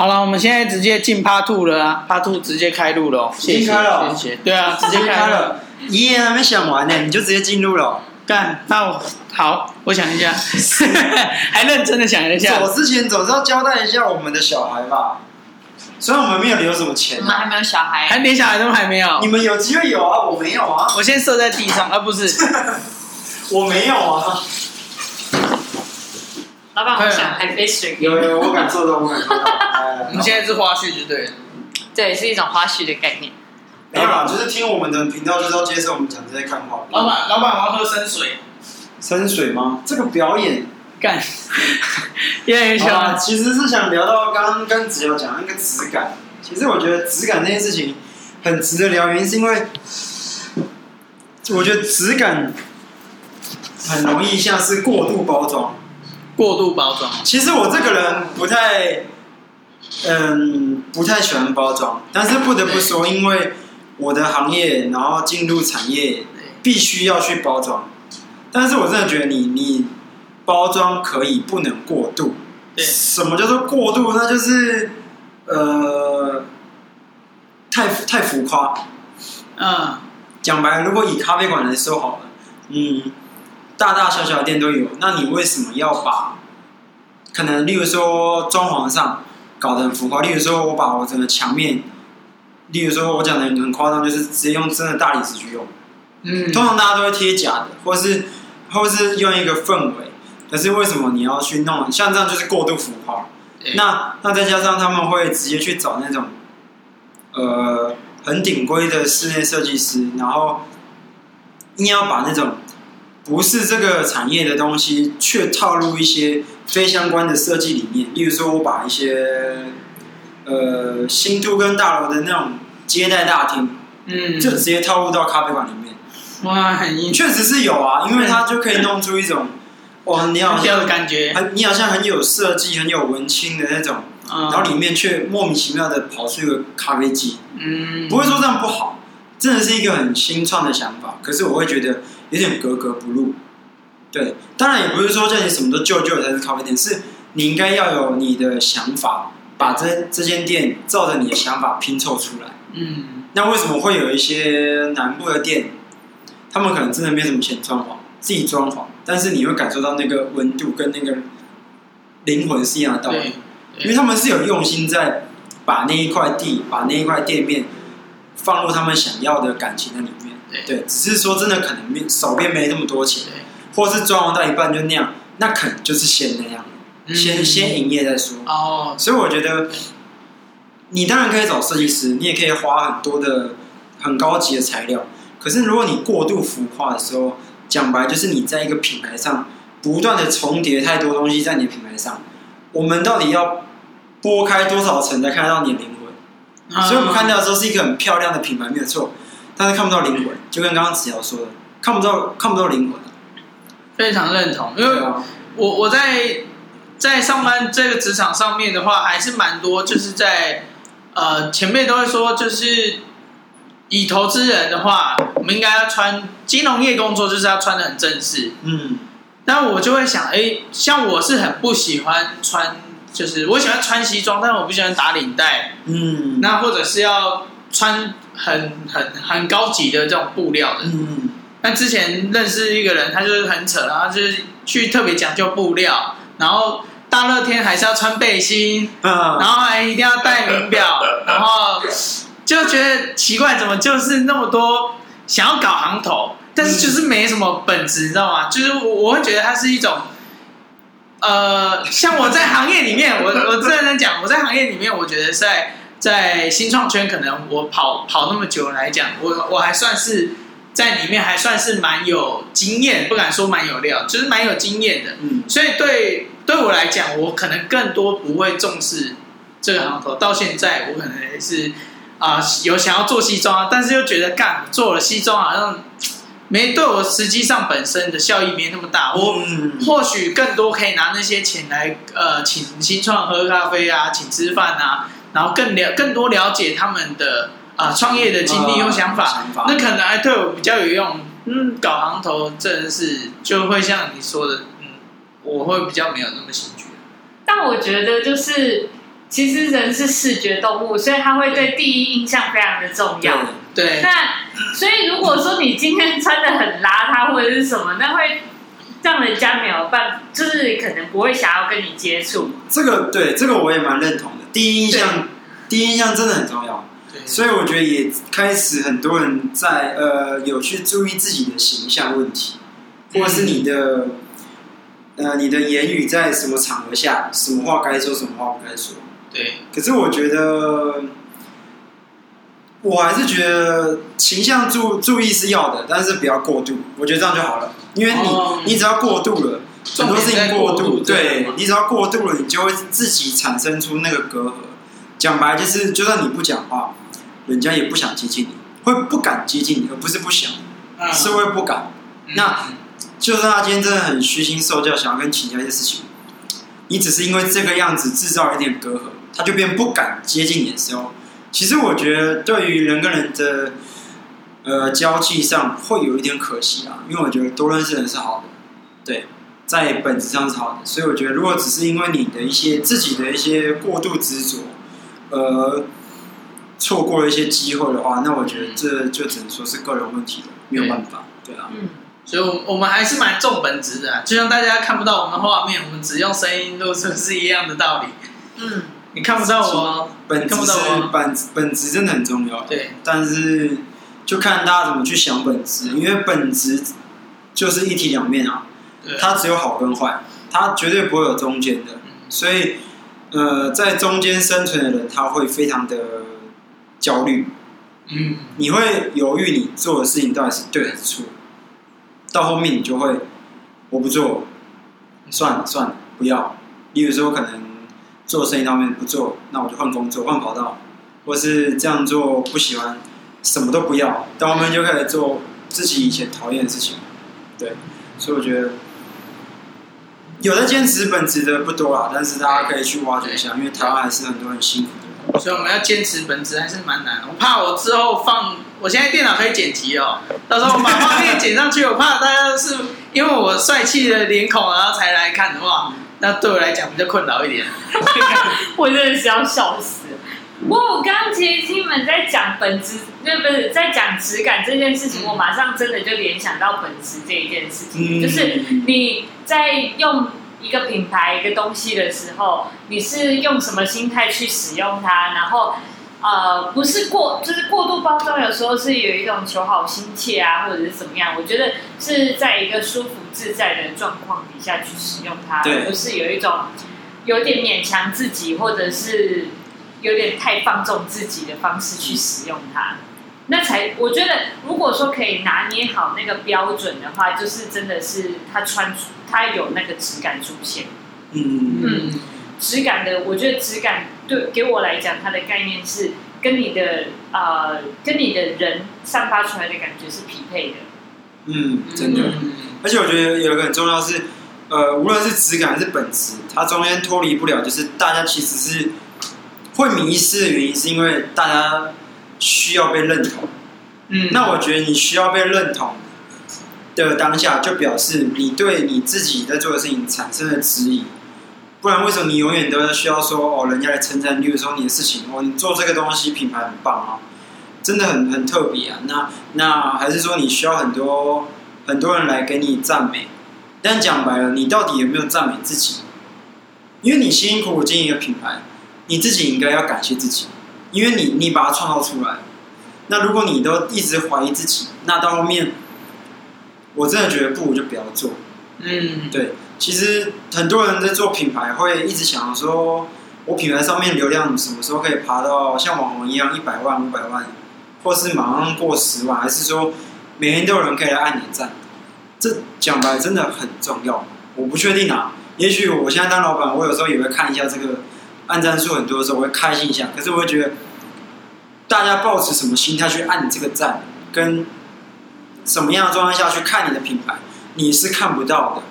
好了，我们现在直接进 Part Two 了啊，Part Two 直接开路了哦，谢谢，开了，谢谢，对啊，直接开了，遗言还没想完呢，你就直接进入了，干，那我好，我想一下，还认真的想一下，走之前总是要交代一下我们的小孩吧，虽然我们没有留什么钱，我们还没有小孩，还连小孩都还没有，你们有机会有啊，我没有啊，我先射在地上，啊不是，我没有啊。老板，我想还杯水。有有，我感受到，我感受到。我们现在是花絮，就对了。对，是一种花絮的概念。没有啦，就是听我们的频道，就是要接受我们讲这些看话。老板，老板，我要喝生水。生水吗？这个表演干。越来越小。其实是想聊到刚刚跟子瑶讲那个质感。其实我觉得质感这件事情很值得聊，原因是因为我觉得质感很容易像是过度包装。过度包装。其实我这个人不太，嗯，不太喜欢包装。但是不得不说，因为我的行业，然后进入产业，必须要去包装。但是我真的觉得你，你你包装可以，不能过度。什么叫做过度？那就是呃，太太浮夸。嗯。讲白了，如果以咖啡馆来说好了，嗯。大大小小的店都有，那你为什么要把可能，例如说装潢上搞得很浮夸？例如说我把我整个墙面，例如说我讲的很夸张，就是直接用真的大理石去用。嗯，通常大家都会贴假的，或是或是用一个氛围。可是为什么你要去弄？像这样就是过度浮夸。那那再加上他们会直接去找那种呃很顶规的室内设计师，然后硬要把那种。不是这个产业的东西，却套入一些非相关的设计理念。例如说，我把一些呃新都跟大楼的那种接待大厅，嗯，就直接套入到咖啡馆里面。哇，很硬，确实是有啊，因为它就可以弄出一种哇，你好像感觉，很你好像很有设计、很有文青的那种，嗯，然后里面却莫名其妙的跑出一个咖啡机，嗯，不会说这样不好，真的是一个很新创的想法。可是我会觉得。有点格格不入，对，当然也不是说叫你什么都旧旧的才是咖啡店，是你应该要有你的想法，把这这间店照着你的想法拼凑出来。嗯，那为什么会有一些南部的店，他们可能真的没什么钱装潢，自己装潢，但是你会感受到那个温度跟那个灵魂是一样的道理，因为他们是有用心在把那一块地，把那一块店面放入他们想要的感情的里面。对，只是说真的，可能面手边没那么多钱，或是装潢到一半就那样，那可能就是先那样，嗯、先先营业再说。哦，所以我觉得，你当然可以找设计师，你也可以花很多的很高级的材料。可是如果你过度浮夸的时候，讲白就是你在一个品牌上不断的重叠太多东西在你的品牌上，我们到底要拨开多少层才看得到你的灵魂？啊、所以我们看到的时候是一个很漂亮的品牌，没有错。但是看不到灵魂，就跟刚刚子瑶说的，看不到看不到灵魂。非常认同，因为我我在在上班这个职场上面的话，还是蛮多，就是在呃前辈都会说，就是以投资人的话，我们应该要穿金融业工作，就是要穿的很正式。嗯，但我就会想，哎，像我是很不喜欢穿，就是我喜欢穿西装，但是我不喜欢打领带。嗯，那或者是要穿。很很很高级的这种布料的，嗯，但之前认识一个人，他就是很扯，然后就是去特别讲究布料，然后大热天还是要穿背心，嗯，然后还一定要戴名表，然后就觉得奇怪，怎么就是那么多想要搞行头，但是就是没什么本质，你知道吗？就是我会觉得它是一种，呃，像我在行业里面，我 我认真讲，我在行业里面，我觉得在。在新创圈，可能我跑跑那么久来讲，我我还算是在里面还算是蛮有经验，不敢说蛮有料，就是蛮有经验的。嗯，所以对对我来讲，我可能更多不会重视这个行头。到现在，我可能是啊、呃，有想要做西装，但是又觉得干做了西装好像没对我实际上本身的效益没那么大。我或许更多可以拿那些钱来呃，请新创喝咖啡啊，请吃饭啊。然后更了更多了解他们的啊、呃、创业的经历或想法，想法那可能还对我比较有用。嗯，搞行头真的是就会像你说的，嗯，我会比较没有那么兴趣。但我觉得就是其实人是视觉动物，所以他会对第一印象非常的重要。对。对那所以如果说你今天穿的很邋遢或者是什么，那会让人家没有办法，就是可能不会想要跟你接触。这个对，这个我也蛮认同的。第一印象，第一印象真的很重要。对。所以我觉得也开始很多人在呃有去注意自己的形象问题，或者是你的。呃，你的言语在什么场合下，什么话该说，什么话不该说？对。可是我觉得，我还是觉得形象注注意是要的，但是不要过度。我觉得这样就好了，因为你、哦、你只要过度了，很多事情过度，对，你只要过度了，你就会自己产生出那个隔阂。讲白就是，就算你不讲话，人家也不想接近你，会不敢接近你，而不是不想，嗯、是会不敢。嗯、那。就算他今天真的很虚心受教，想要跟你请教一些事情，你只是因为这个样子制造一点隔阂，他就变不敢接近你的时候，其实我觉得对于人跟人的呃交际上会有一点可惜啊，因为我觉得多认识人是好的，对，在本质上是好的，所以我觉得如果只是因为你的一些自己的一些过度执着，呃，错过了一些机会的话，那我觉得这就只能说是个人问题了，没有办法，对啊。嗯所以，我我们还是蛮重本质的，就像大家看不到我们的画面，我们只用声音录是是一样的道理。嗯，你看不到我，本质是本本质真的很重要。对，但是就看大家怎么去想本质，因为本质就是一体两面啊。对，它只有好跟坏，它绝对不会有中间的。所以，呃，在中间生存的人，他会非常的焦虑。嗯，你会犹豫你做的事情到底是对还是错。到后面你就会，我不做，算了算了，不要。例如说，可能做生意方面不做，那我就换工作、换跑道，或是这样做不喜欢，什么都不要。到后面就开始做自己以前讨厌的事情。对，所以我觉得有的兼职本职的不多啊，但是大家可以去挖掘一下，因为台湾还是很多人辛苦的。所以我们要坚持本职还是蛮难。我怕我之后放。我现在电脑可以剪辑哦，到时候我把画面剪上去，我怕大家是因为我帅气的脸孔，然后才来看的话，那对我来讲比较困扰一点。我真的是要笑死。不过我刚刚其实听你们在讲本质，那不是在讲质感这件事情，我马上真的就联想到本质这一件事情，就是你在用一个品牌一个东西的时候，你是用什么心态去使用它，然后。呃，不是过，就是过度包装，有时候是有一种求好心切啊，或者是怎么样？我觉得是在一个舒服自在的状况底下去使用它，而不是有一种有点勉强自己，或者是有点太放纵自己的方式去使用它。那才我觉得，如果说可以拿捏好那个标准的话，就是真的是它穿出它有那个质感出现。嗯嗯。质感的，我觉得质感对给我来讲，它的概念是跟你的呃，跟你的人散发出来的感觉是匹配的。嗯，真的。嗯、而且我觉得有一个很重要是，呃，无论是质感还是本质，它中间脱离不了，就是大家其实是会迷失的原因，是因为大家需要被认同。嗯，那我觉得你需要被认同的当下，就表示你对你自己在做的事情产生了质疑。不然为什么你永远都要需要说哦，人家来称赞，例如说你的事情哦，你做这个东西品牌很棒啊，真的很很特别啊。那那还是说你需要很多很多人来给你赞美？但讲白了，你到底有没有赞美自己？因为你辛辛苦苦经营一个品牌，你自己应该要感谢自己，因为你你把它创造出来。那如果你都一直怀疑自己，那到后面，我真的觉得不如就不要做。嗯，对。其实很多人在做品牌，会一直想说，我品牌上面流量什么时候可以爬到像网红一样一百万、五百万，或是马上过十万，还是说每天都有人可以来按你赞？这讲白真的很重要。我不确定啊，也许我现在当老板，我有时候也会看一下这个按赞数很多的时候，我会开心一下。可是我会觉得，大家抱持什么心态去按你这个赞，跟什么样的状态下去看你的品牌，你是看不到的。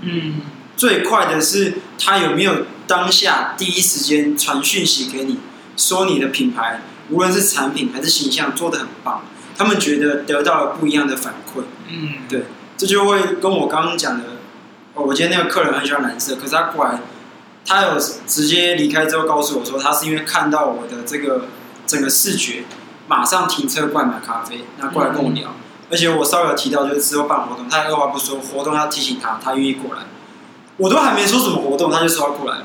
嗯，最快的是他有没有当下第一时间传讯息给你，说你的品牌无论是产品还是形象做的很棒，他们觉得得到了不一样的反馈。嗯，对，这就会跟我刚刚讲的，哦，我今天那个客人很喜欢蓝色，可是他过来他有直接离开之后告诉我说，他是因为看到我的这个整个视觉，马上停车过来买咖啡，那过来跟我聊。嗯、而且我稍微有提到，就是之后办活动，他二话不说，活动要提醒他，他愿意过来。我都还没说什么活动，他就说要过来，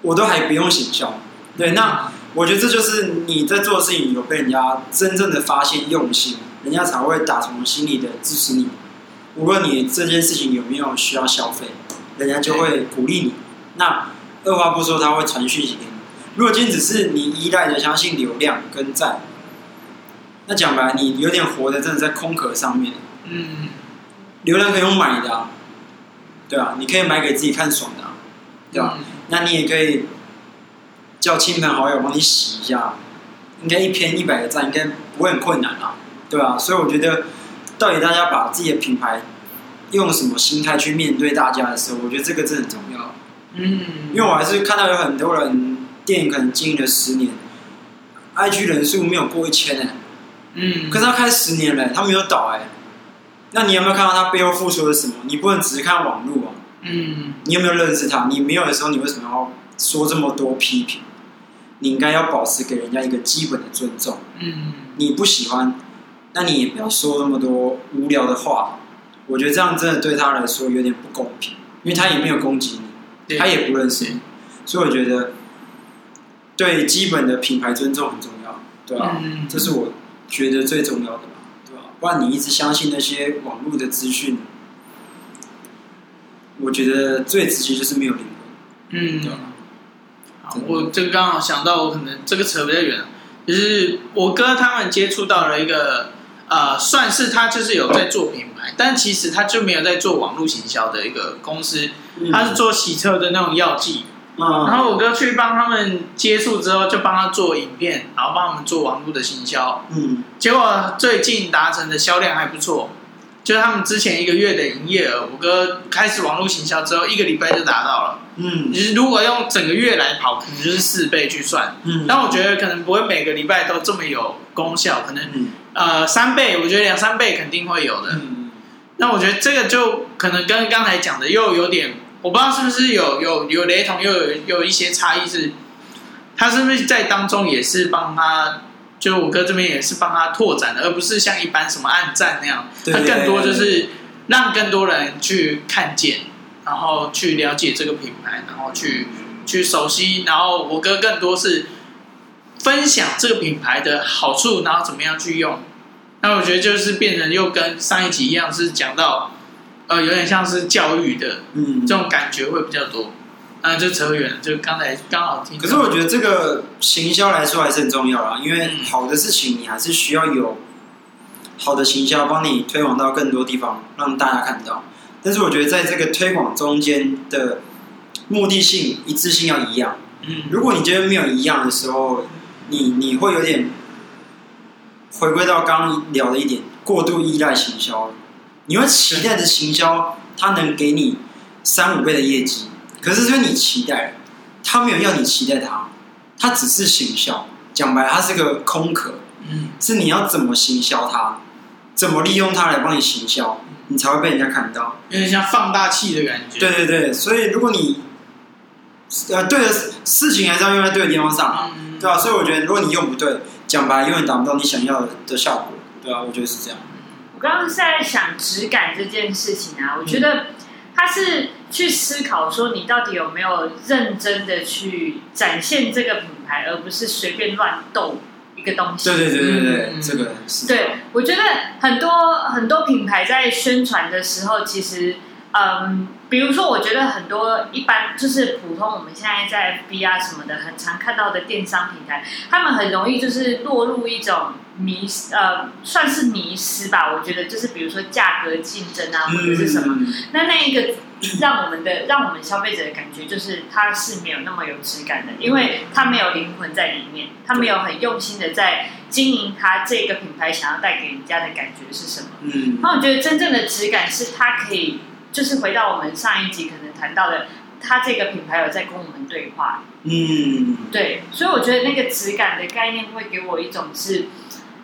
我都还不用行销。对，那我觉得这就是你在做的事情有被人家真正的发现用心，人家才会打从心里的支持你。无论你这件事情有没有需要消费，人家就会鼓励你。那二话不说，他会传讯息给你。如果今天只是你依赖的相信流量跟赞，那讲白，你有点活的真的在空壳上面。嗯，流量可以用买的啊，对啊，你可以买给自己看爽的啊，对吧？嗯，那你也可以叫亲朋好友帮你洗一下，应该一篇一百个赞，应该不会很困难啊，对吧？所以我觉得。到底大家把自己的品牌用什么心态去面对大家的时候，我觉得这个真的很重要。嗯，因为我还是看到有很多人店可能经营了十年，IG 人数没有过一千哎，嗯，可是他开十年了，他没有倒哎，那你有没有看到他背后付出了什么？你不能只是看网络啊，嗯，你有没有认识他？你没有的时候，你为什么要说这么多批评？你应该要保持给人家一个基本的尊重。嗯，你不喜欢。那你也不要说那么多无聊的话，我觉得这样真的对他来说有点不公平，因为他也没有攻击你，他也不认识你，所以我觉得对基本的品牌尊重很重要，对吧？嗯，这是我觉得最重要的吧，对吧？不然你一直相信那些网络的资讯，我觉得最直接就是没有灵魂，嗯，对吧？好，我这个刚好想到，我可能这个扯比较远，就是我哥他们接触到了一个。呃，算是他就是有在做品牌，但其实他就没有在做网络行销的一个公司，他是做洗车的那种药剂。嗯，然后我哥去帮他们接触之后，就帮他做影片，然后帮他们做网络的行销。嗯，结果最近达成的销量还不错，就是他们之前一个月的营业额，我哥开始网络行销之后，一个礼拜就达到了。嗯，就是如果用整个月来跑，可能就是四倍去算。嗯，但我觉得可能不会每个礼拜都这么有功效，可能。呃，三倍，我觉得两三倍肯定会有的。嗯，那我觉得这个就可能跟刚才讲的又有点，我不知道是不是有有有雷同，又有有一些差异。是，他是不是在当中也是帮他，就我哥这边也是帮他拓展的，而不是像一般什么暗战那样，他更多就是让更多人去看见，然后去了解这个品牌，然后去去熟悉，然后我哥更多是。分享这个品牌的好处，然后怎么样去用？那我觉得就是变成又跟上一集一样，是讲到呃，有点像是教育的，嗯，这种感觉会比较多。啊，就扯远了，就刚才刚好听。可是我觉得这个行销来说还是很重要啦，因为好的事情你还是需要有好的行销帮你推广到更多地方，让大家看到。但是我觉得在这个推广中间的目的性一致性要一样。嗯，如果你觉得没有一样的时候，你你会有点回归到刚刚聊的一点，过度依赖行销，你会期待的行销，它能给你三五倍的业绩，可是因为你期待，他没有要你期待它，它只是行销，讲白了，它是个空壳，嗯，是你要怎么行销它，怎么利用它来帮你行销，你才会被人家看到，有点像放大器的感觉，对对对，所以如果你呃对的事情还是要用在对的地方上。嗯对啊，所以我觉得，如果你用不对，讲白了，永远达不到你想要的效果。对啊，我觉得是这样。我刚刚是在想质感这件事情啊，我觉得他是去思考说，你到底有没有认真的去展现这个品牌，而不是随便乱斗一个东西。对对对对对，嗯、这个是。对，我觉得很多很多品牌在宣传的时候，其实。嗯，比如说，我觉得很多一般就是普通，我们现在在 FB 啊什么的，很常看到的电商平台，他们很容易就是落入一种迷失，呃，算是迷失吧。我觉得就是比如说价格竞争啊，或者是什么，嗯、那那一个让我们的让我们消费者的感觉就是它是没有那么有质感的，因为它没有灵魂在里面，它没有很用心的在经营它这个品牌想要带给人家的感觉是什么。嗯，那我觉得真正的质感是它可以。就是回到我们上一集可能谈到的，他这个品牌有在跟我们对话。嗯，对，所以我觉得那个质感的概念会给我一种是，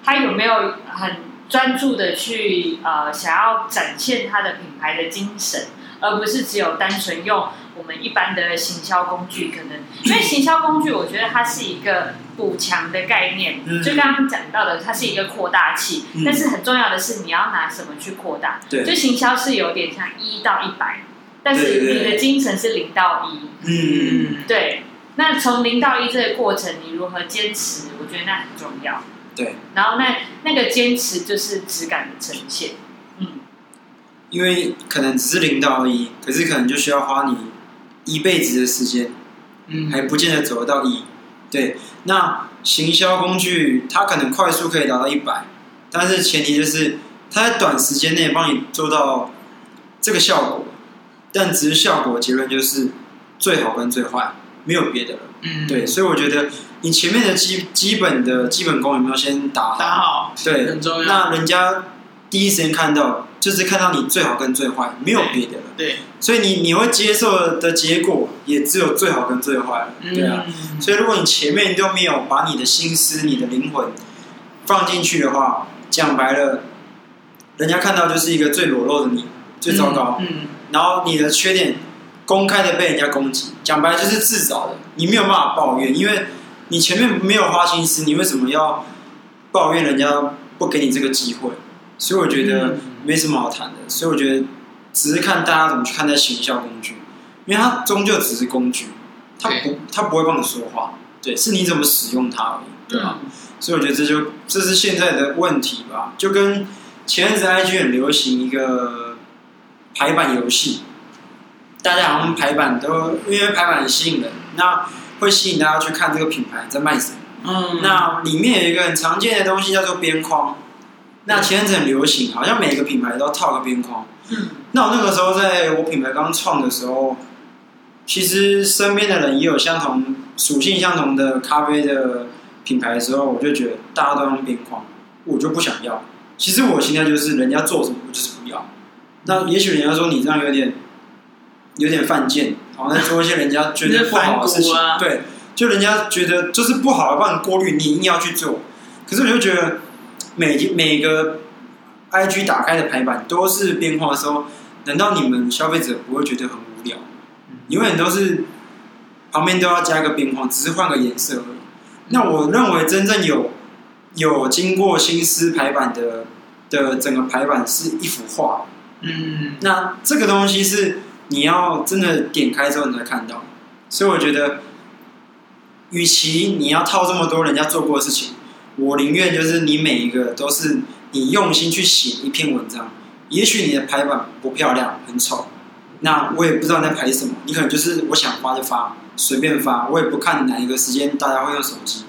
他有没有很专注的去呃想要展现他的品牌的精神，而不是只有单纯用我们一般的行销工具，可能因为行销工具，我觉得它是一个补强的概念，嗯、就刚刚讲到的，它是一个扩大器，嗯、但是很重要的是你要拿什么去扩大？对，就行销是有点像一到一百，但是你的精神是零到一，嗯，对。那从零到一这个过程，你如何坚持？我觉得那很重要。对，然后那那个坚持就是质感的呈现。嗯，因为可能只是零到一，可是可能就需要花你一辈子的时间，嗯，还不见得走得到一。对，那行销工具它可能快速可以达到一百，但是前提就是它在短时间内帮你做到这个效果，但只是效果结论就是最好跟最坏。没有别的了，嗯，对，所以我觉得你前面的基基本的基本功有没有先打好？打好，对，很重要。那人家第一时间看到，就是看到你最好跟最坏，没有别的了。对，所以你你会接受的结果也只有最好跟最坏了，对啊。嗯，所以如果你前面都没有把你的心思、你的灵魂放进去的话，讲白了，人家看到就是一个最裸露的你，最糟糕。嗯，嗯，然后你的缺点。公开的被人家攻击，讲白就是自找的，你没有办法抱怨，因为你前面没有花心思，你为什么要抱怨人家不给你这个机会？所以我觉得没什么好谈的。所以我觉得只是看大家怎么去看待行销工具，因为它终究只是工具，它不它不会帮你说话，对，是你怎么使用它而已，对吧？所以我觉得这就这是现在的问题吧，就跟前阵子 IG 很流行一个排版游戏。大家好像排版都因为排版很吸引人，那会吸引大家去看这个品牌在卖什么。嗯，那里面有一个很常见的东西叫做边框。那前阵子很流行，好像每个品牌都套个边框。嗯，那我那个时候在我品牌刚创的时候，其实身边的人也有相同属性相同的咖啡的品牌的时候，我就觉得大家都用边框，我就不想要。其实我现在就是人家做什么，我就是不要。那也许人家说你这样有点。有点犯贱，好像做一些人家觉得不好的事情，啊、对，就人家觉得就是不好的，帮你过滤，你硬要去做。可是我就觉得每，每每个 IG 打开的排版都是边框的时候，难道你们消费者不会觉得很无聊？永远都是旁边都要加个边框，只是换个颜色而已。那我认为真正有有经过心思排版的的整个排版是一幅画。嗯，那这个东西是。你要真的点开之后，你才看到。所以我觉得，与其你要套这么多人家做过的事情，我宁愿就是你每一个都是你用心去写一篇文章。也许你的排版不漂亮，很丑，那我也不知道你在排什么。你可能就是我想发就发，随便发，我也不看哪一个时间大家会用手机。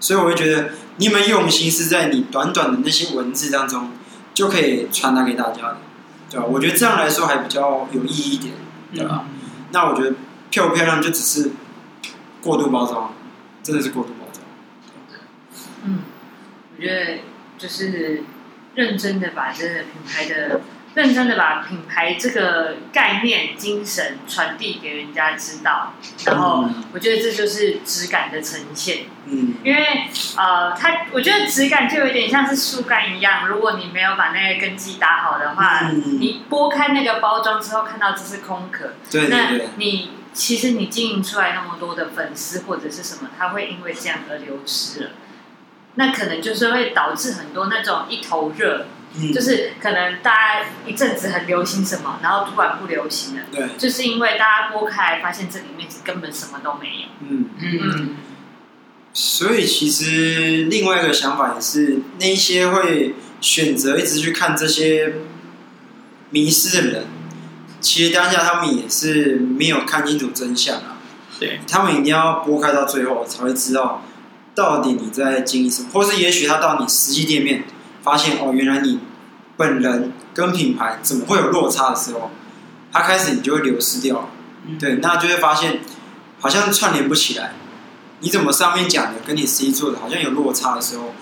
所以我会觉得，你们用心是在你短短的那些文字当中就可以传达给大家的。对吧？我觉得这样来说还比较有意义一点，对吧？嗯、那我觉得漂不漂亮就只是过度包装，真的是过度。嗯，我觉得就是认真的把这个品牌的。认真的把品牌这个概念、精神传递给人家知道，然后我觉得这就是质感的呈现。嗯，因为呃，它我觉得质感就有点像是树干一样，如果你没有把那个根基打好的话，嗯、你剥开那个包装之后看到这是空壳，对，对，对，那你其实你经营出来那么多的粉丝或者是什么，他会因为这样而流失了，那可能就是会导致很多那种一头热。嗯、就是可能大家一阵子很流行什么，然后突然不流行了。对，就是因为大家拨开发现这里面是根本什么都没有。嗯嗯。嗯，所以其实另外一个想法也是，那一些会选择一直去看这些迷失的人，其实当下他们也是没有看清楚真相啊。对，他们一定要拨开到最后才会知道到底你在经历什么，或是也许他到你实际店面。发现哦，原来你本人跟品牌怎么会有落差的时候，他开始你就会流失掉了。嗯、对，那就会发现好像串联不起来。你怎么上面讲的跟你实际做的好像有落差的时候，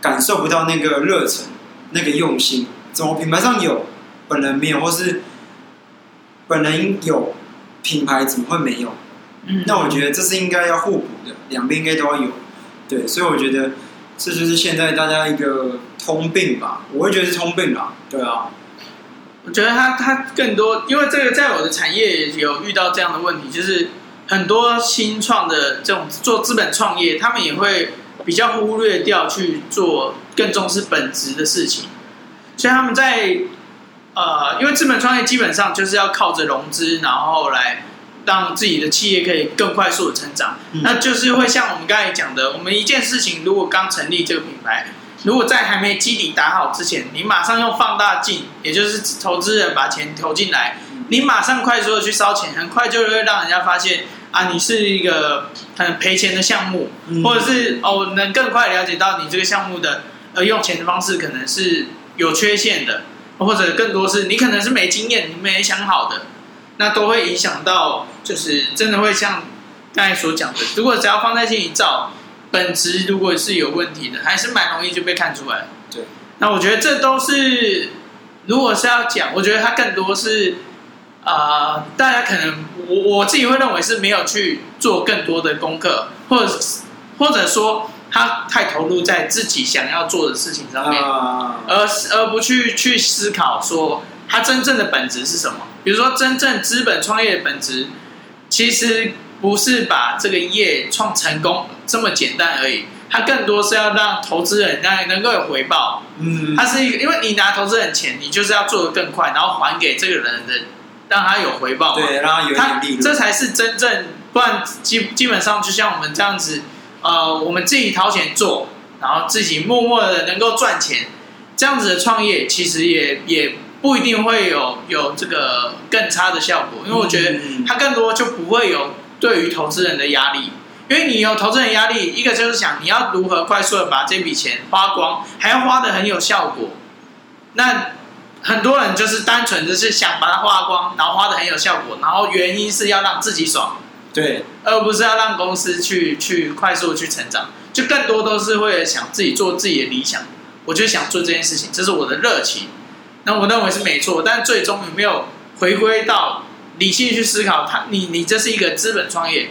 感受不到那个热忱、那个用心。怎么品牌上有，本人没有，或是本人有，品牌怎么会没有？嗯，那我觉得这是应该要互补的，两边应该都要有。对，所以我觉得。这就是现在大家一个通病吧，我会觉得是通病啦，对啊。我觉得他他更多，因为这个在我的产业有遇到这样的问题，就是很多新创的这种做资本创业，他们也会比较忽略掉去做更重视本职的事情，所以他们在呃，因为资本创业基本上就是要靠着融资，然后来让自己的企业可以更快速的成长，嗯、那就是会像我们刚才讲的，我们一件事情如果刚成立这个品牌。如果在还没基底打好之前，你马上用放大镜，也就是投资人把钱投进来，你马上快速的去烧钱，很快就会让人家发现啊，你是一个很赔钱的项目，嗯、或者是哦，能更快了解到你这个项目的呃用钱的方式可能是有缺陷的，或者更多是你可能是没经验，你没想好的，那都会影响到，就是真的会像刚才所讲的，如果只要放在心里照。本质如果是有问题的，还是蛮容易就被看出来。对，那我觉得这都是，如果是要讲，我觉得它更多是，啊、呃，大家可能我我自己会认为是没有去做更多的功课，或者或者说他太投入在自己想要做的事情上面，啊、而而不去去思考说他真正的本质是什么。比如说，真正资本创业的本质，其实。不是把这个业创成功这么简单而已，它更多是要让投资人让能够有回报。嗯，它是一个，因为你拿投资人钱，你就是要做的更快，然后还给这个人的，让他有回报。对，让他有点利润。这才是真正，不然基基本上就像我们这样子，呃，我们自己掏钱做，然后自己默默的能够赚钱，这样子的创业其实也也不一定会有有这个更差的效果，因为我觉得它更多就不会有。对于投资人的压力，因为你有投资人压力，一个就是想你要如何快速的把这笔钱花光，还要花的很有效果。那很多人就是单纯就是想把它花光，然后花的很有效果，然后原因是要让自己爽，对，而不是要让公司去去快速去成长，就更多都是为了想自己做自己的理想，我就想做这件事情，这是我的热情。那我认为是没错，但最终有没有回归到？理性去思考，他你你这是一个资本创业，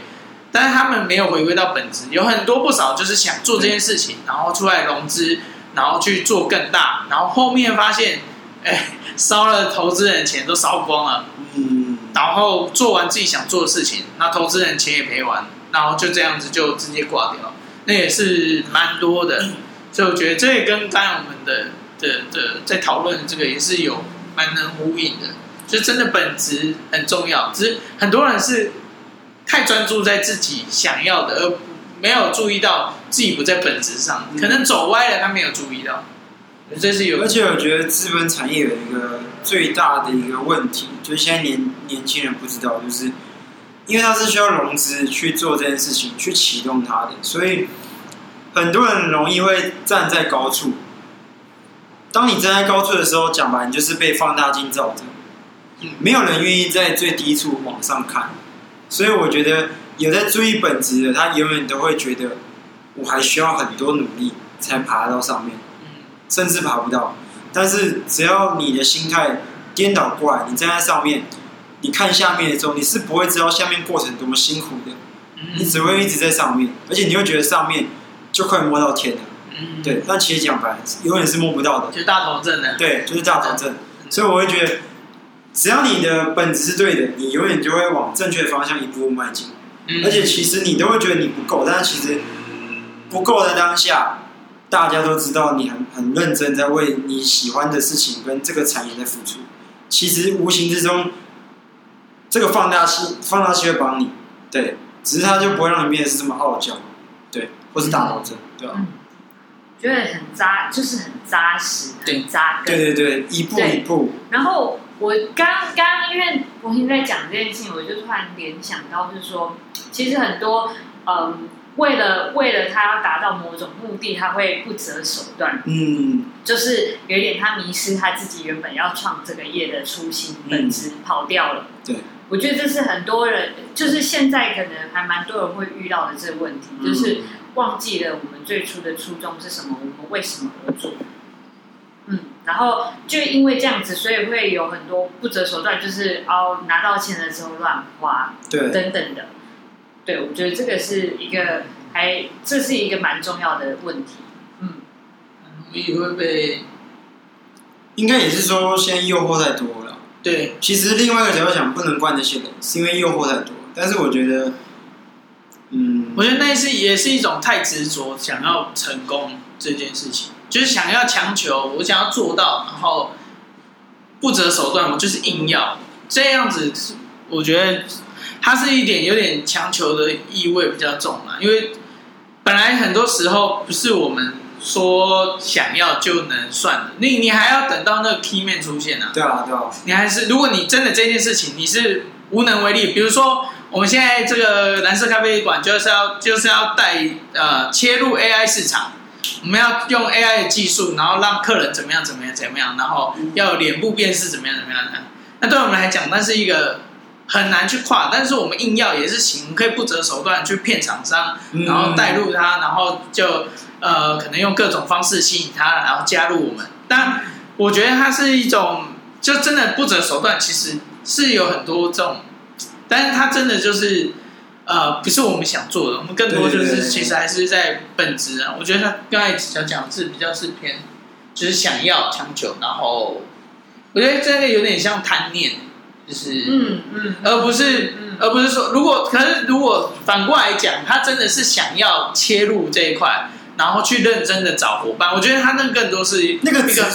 但是他们没有回归到本质，有很多不少就是想做这件事情，然后出来融资，然后去做更大，然后后面发现，哎，烧了投资人的钱都烧光了，嗯，然后做完自己想做的事情，那投资人钱也赔完，然后就这样子就直接挂掉，那也是蛮多的，所以我觉得这也跟刚才我们的的的在讨论这个也是有蛮能呼应的。就真的本质很重要，只是很多人是太专注在自己想要的，而没有注意到自己不在本质上，可能走歪了，他没有注意到。这是有，而且我觉得资本产业有一个最大的一个问题，就是现在年年轻人不知道，就是因为他是需要融资去做这件事情，去启动它的，所以很多人容易会站在高处。当你站在高处的时候，讲白，你就是被放大镜照着。没有人愿意在最低处往上看，所以我觉得有在注意本质的，他永远都会觉得我还需要很多努力才爬到上面，甚至爬不到。但是只要你的心态颠倒过来，你站在上面，你看下面的时候，你是不会知道下面过程多么辛苦的，你只会一直在上面，而且你会觉得上面就快摸到天了，对。但其实讲白，永远是摸不到的，就是大头症的，对，就是大头症。所以我会觉得。只要你的本质是对的，你永远就会往正确的方向一步步迈进。嗯、而且其实你都会觉得你不够，但是其实不够的当下，大家都知道你很很认真在为你喜欢的事情跟这个产业在付出。其实无形之中，这个放大器放大器会帮你，对，只是它就不会让你变得是这么傲娇，对，或是大头症，对吧？觉得很扎，就是很扎实，很扎根，对对对，一步一步。然后。我刚刚因为博鑫在讲这件事情，我就突然联想到，是说，其实很多嗯，为了为了他要达到某种目的，他会不择手段，嗯，就是有一点他迷失他自己原本要创这个业的初心本质，跑掉了。对，我觉得这是很多人，就是现在可能还蛮多人会遇到的这个问题，就是忘记了我们最初的初衷是什么，我们为什么而做。嗯，然后就因为这样子，所以会有很多不择手段，就是哦，拿到钱的时候乱花，对，等等的。对，我觉得这个是一个还，这是一个蛮重要的问题。嗯，很容易会被应该也是说现在诱惑太多了。对，其实另外一个角度讲，不能怪那些人，是因为诱惑太多。但是我觉得，嗯，我觉得那是也是一种太执着，想要成功这件事情，就是想要强求，我想要做到，然后不择手段，我就是硬要这样子。我觉得它是一点有点强求的意味比较重嘛，因为本来很多时候不是我们。说想要就能算了，你你还要等到那个 key man 出现呢、啊？对啊，对啊。你还是，如果你真的这件事情你是无能为力，比如说我们现在这个蓝色咖啡馆就是要就是要带呃切入 AI 市场，我们要用 AI 的技术，然后让客人怎么样怎么样怎么样，然后要有脸部辨识怎么样怎么样的。那对我们来讲，那是一个很难去跨，但是我们硬要也是行，可以不择手段去骗厂商，然后带入他，然后就。呃，可能用各种方式吸引他，然后加入我们。但我觉得他是一种，就真的不择手段，其实是有很多这种，但是他真的就是，呃，不是我们想做的。我们更多就是其实还是在本质啊。我觉得他刚才想讲的是比较是偏，就是想要强求，然后我觉得这个有点像贪念，就是嗯嗯，而不是而不是说，如果可是如果反过来讲，他真的是想要切入这一块。然后去认真的找伙伴，我觉得他那更多是那个比较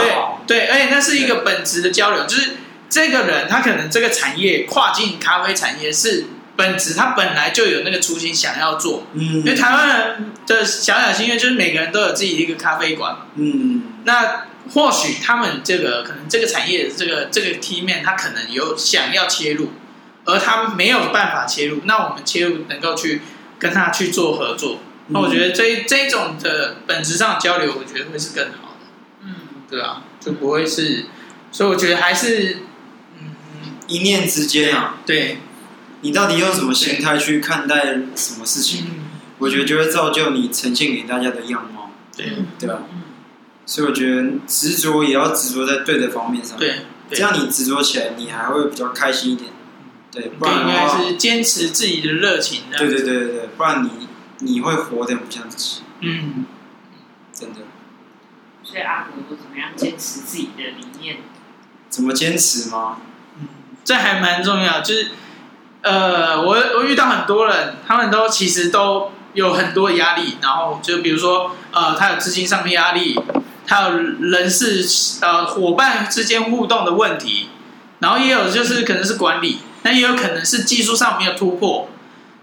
好，对，对，而且那是一个本质的交流，就是这个人他可能这个产业跨境咖啡产业是本质，他本来就有那个初心想要做，嗯，因为台湾人的小小心愿就是每个人都有自己的一个咖啡馆，嗯，那或许他们这个可能这个产业这个这个 team 面他可能有想要切入，而他没有办法切入，那我们切入能够去跟他去做合作。那我觉得这这种的本质上交流，我觉得会是更好的。嗯，对啊，就不会是，所以我觉得还是，嗯，一念之间啊。对，你到底用什么心态去看待什么事情？我觉得就会造就你呈现给大家的样貌。对，对吧？所以我觉得执着也要执着在对的方面上。对，这样你执着起来，你还会比较开心一点。对，不然应该是坚持自己的热情。对对对对对，不然你。你会活得不像自己，嗯，真的。所以阿婆都怎么样坚持自己的理念？怎么坚持吗？嗯，这还蛮重要。就是，呃，我我遇到很多人，他们都其实都有很多压力。然后就比如说，呃，他有资金上的压力，他有人事呃伙伴之间互动的问题，然后也有就是可能是管理，那也有可能是技术上没有突破。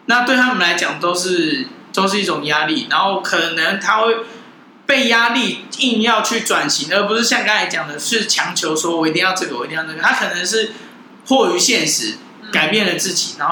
那对他们来讲都是。都是一种压力，然后可能他会被压力硬要去转型，而不是像刚才讲的，是强求说我一定要这个，我一定要那个。他可能是迫于现实改变了自己，然后。